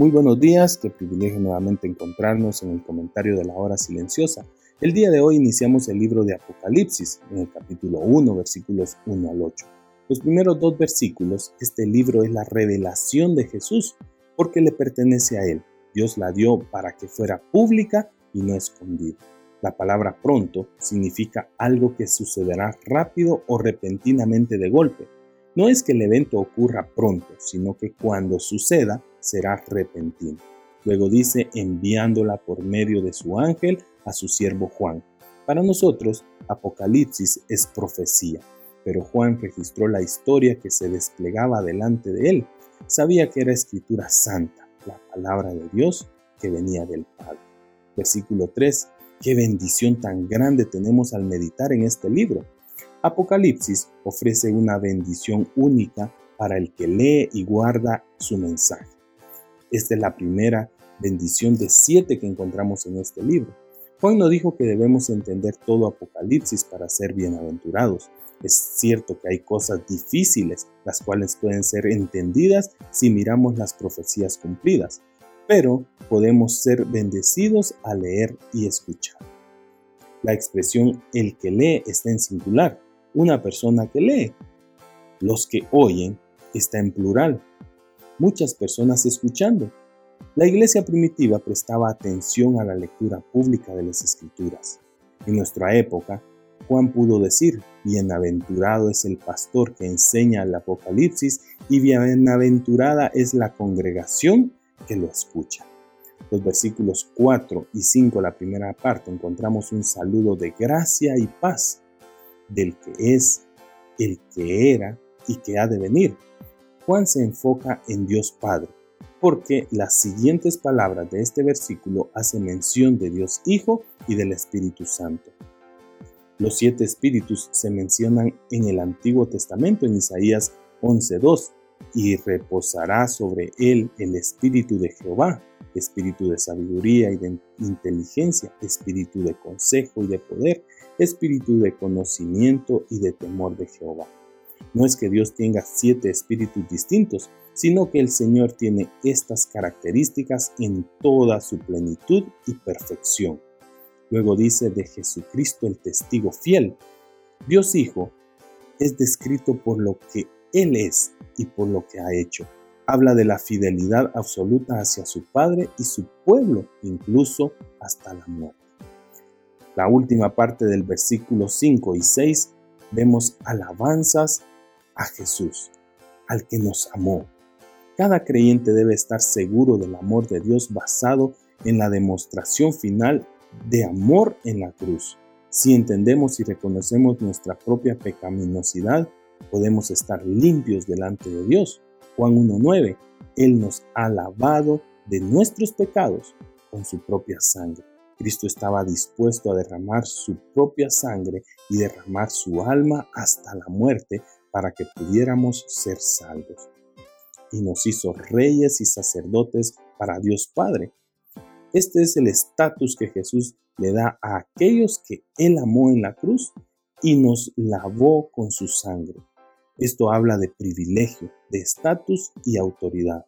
Muy buenos días, qué privilegio nuevamente encontrarnos en el comentario de la hora silenciosa. El día de hoy iniciamos el libro de Apocalipsis, en el capítulo 1, versículos 1 al 8. Los primeros dos versículos, este libro es la revelación de Jesús, porque le pertenece a Él. Dios la dio para que fuera pública y no escondida. La palabra pronto significa algo que sucederá rápido o repentinamente de golpe. No es que el evento ocurra pronto, sino que cuando suceda, será repentino. Luego dice enviándola por medio de su ángel a su siervo Juan. Para nosotros, Apocalipsis es profecía, pero Juan registró la historia que se desplegaba delante de él. Sabía que era escritura santa, la palabra de Dios que venía del Padre. Versículo 3. Qué bendición tan grande tenemos al meditar en este libro. Apocalipsis ofrece una bendición única para el que lee y guarda su mensaje. Esta es la primera bendición de siete que encontramos en este libro. Juan no dijo que debemos entender todo Apocalipsis para ser bienaventurados. Es cierto que hay cosas difíciles, las cuales pueden ser entendidas si miramos las profecías cumplidas, pero podemos ser bendecidos al leer y escuchar. La expresión el que lee está en singular, una persona que lee. Los que oyen está en plural, muchas personas escuchando. La iglesia primitiva prestaba atención a la lectura pública de las escrituras. En nuestra época, Juan pudo decir, bienaventurado es el pastor que enseña el Apocalipsis y bienaventurada es la congregación que lo escucha. Los versículos 4 y 5, la primera parte, encontramos un saludo de gracia y paz del que es, el que era y que ha de venir Juan se enfoca en Dios Padre, porque las siguientes palabras de este versículo hacen mención de Dios Hijo y del Espíritu Santo. Los siete espíritus se mencionan en el Antiguo Testamento en Isaías 11.2 y reposará sobre él el espíritu de Jehová, espíritu de sabiduría y de inteligencia, espíritu de consejo y de poder, espíritu de conocimiento y de temor de Jehová. No es que Dios tenga siete espíritus distintos, sino que el Señor tiene estas características en toda su plenitud y perfección. Luego dice de Jesucristo el testigo fiel. Dios Hijo es descrito por lo que Él es y por lo que ha hecho. Habla de la fidelidad absoluta hacia su Padre y su pueblo, incluso hasta la muerte. La última parte del versículo 5 y 6 vemos alabanzas a Jesús, al que nos amó. Cada creyente debe estar seguro del amor de Dios basado en la demostración final de amor en la cruz. Si entendemos y reconocemos nuestra propia pecaminosidad, podemos estar limpios delante de Dios. Juan 1.9, Él nos ha lavado de nuestros pecados con su propia sangre. Cristo estaba dispuesto a derramar su propia sangre y derramar su alma hasta la muerte para que pudiéramos ser salvos. Y nos hizo reyes y sacerdotes para Dios Padre. Este es el estatus que Jesús le da a aquellos que Él amó en la cruz y nos lavó con su sangre. Esto habla de privilegio, de estatus y autoridad.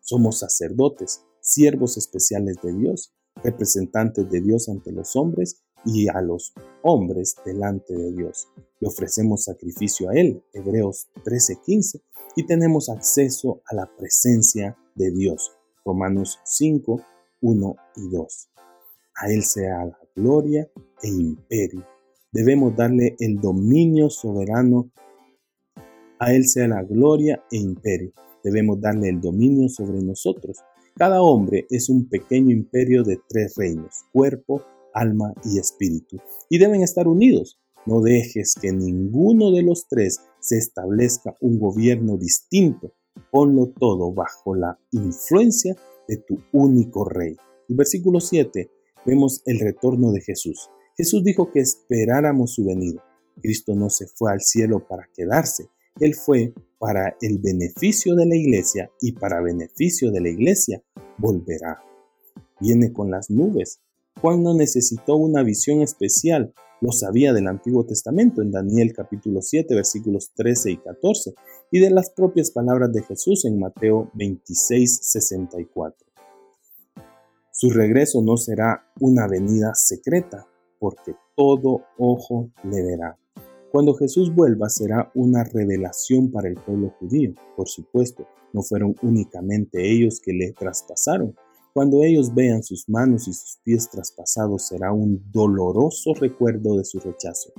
Somos sacerdotes, siervos especiales de Dios, representantes de Dios ante los hombres y a los hombres delante de Dios. Le ofrecemos sacrificio a Él, Hebreos 13:15, y tenemos acceso a la presencia de Dios, Romanos 5, 1 y 2. A Él sea la gloria e imperio. Debemos darle el dominio soberano. A Él sea la gloria e imperio. Debemos darle el dominio sobre nosotros. Cada hombre es un pequeño imperio de tres reinos, cuerpo, alma y espíritu, y deben estar unidos. No dejes que ninguno de los tres se establezca un gobierno distinto, ponlo todo bajo la influencia de tu único Rey. El versículo 7 vemos el retorno de Jesús. Jesús dijo que esperáramos su venida. Cristo no se fue al cielo para quedarse, Él fue para el beneficio de la iglesia y para beneficio de la iglesia volverá. Viene con las nubes. Juan no necesitó una visión especial, lo sabía del Antiguo Testamento en Daniel capítulo 7 versículos 13 y 14 y de las propias palabras de Jesús en Mateo 26 64. Su regreso no será una venida secreta, porque todo ojo le verá. Cuando Jesús vuelva será una revelación para el pueblo judío. Por supuesto, no fueron únicamente ellos que le traspasaron. Cuando ellos vean sus manos y sus pies traspasados será un doloroso recuerdo de su rechazo.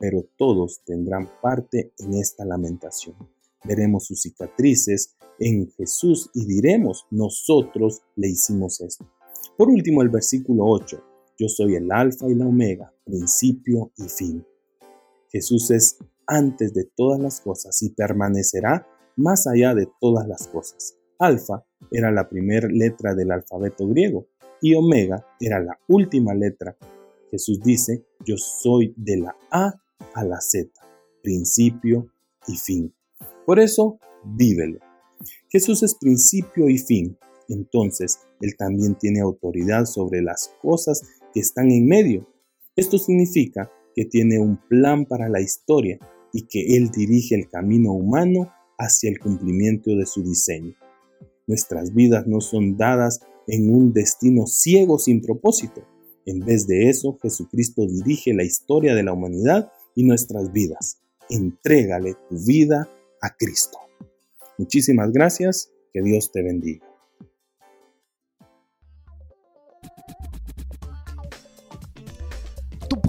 Pero todos tendrán parte en esta lamentación. Veremos sus cicatrices en Jesús y diremos, nosotros le hicimos esto. Por último, el versículo 8. Yo soy el alfa y la omega, principio y fin. Jesús es antes de todas las cosas y permanecerá más allá de todas las cosas. Alfa era la primera letra del alfabeto griego y omega era la última letra. Jesús dice, yo soy de la A a la Z, principio y fin. Por eso, vívelo. Jesús es principio y fin, entonces Él también tiene autoridad sobre las cosas que están en medio. Esto significa que tiene un plan para la historia y que Él dirige el camino humano hacia el cumplimiento de su diseño. Nuestras vidas no son dadas en un destino ciego sin propósito. En vez de eso, Jesucristo dirige la historia de la humanidad y nuestras vidas. Entrégale tu vida a Cristo. Muchísimas gracias. Que Dios te bendiga.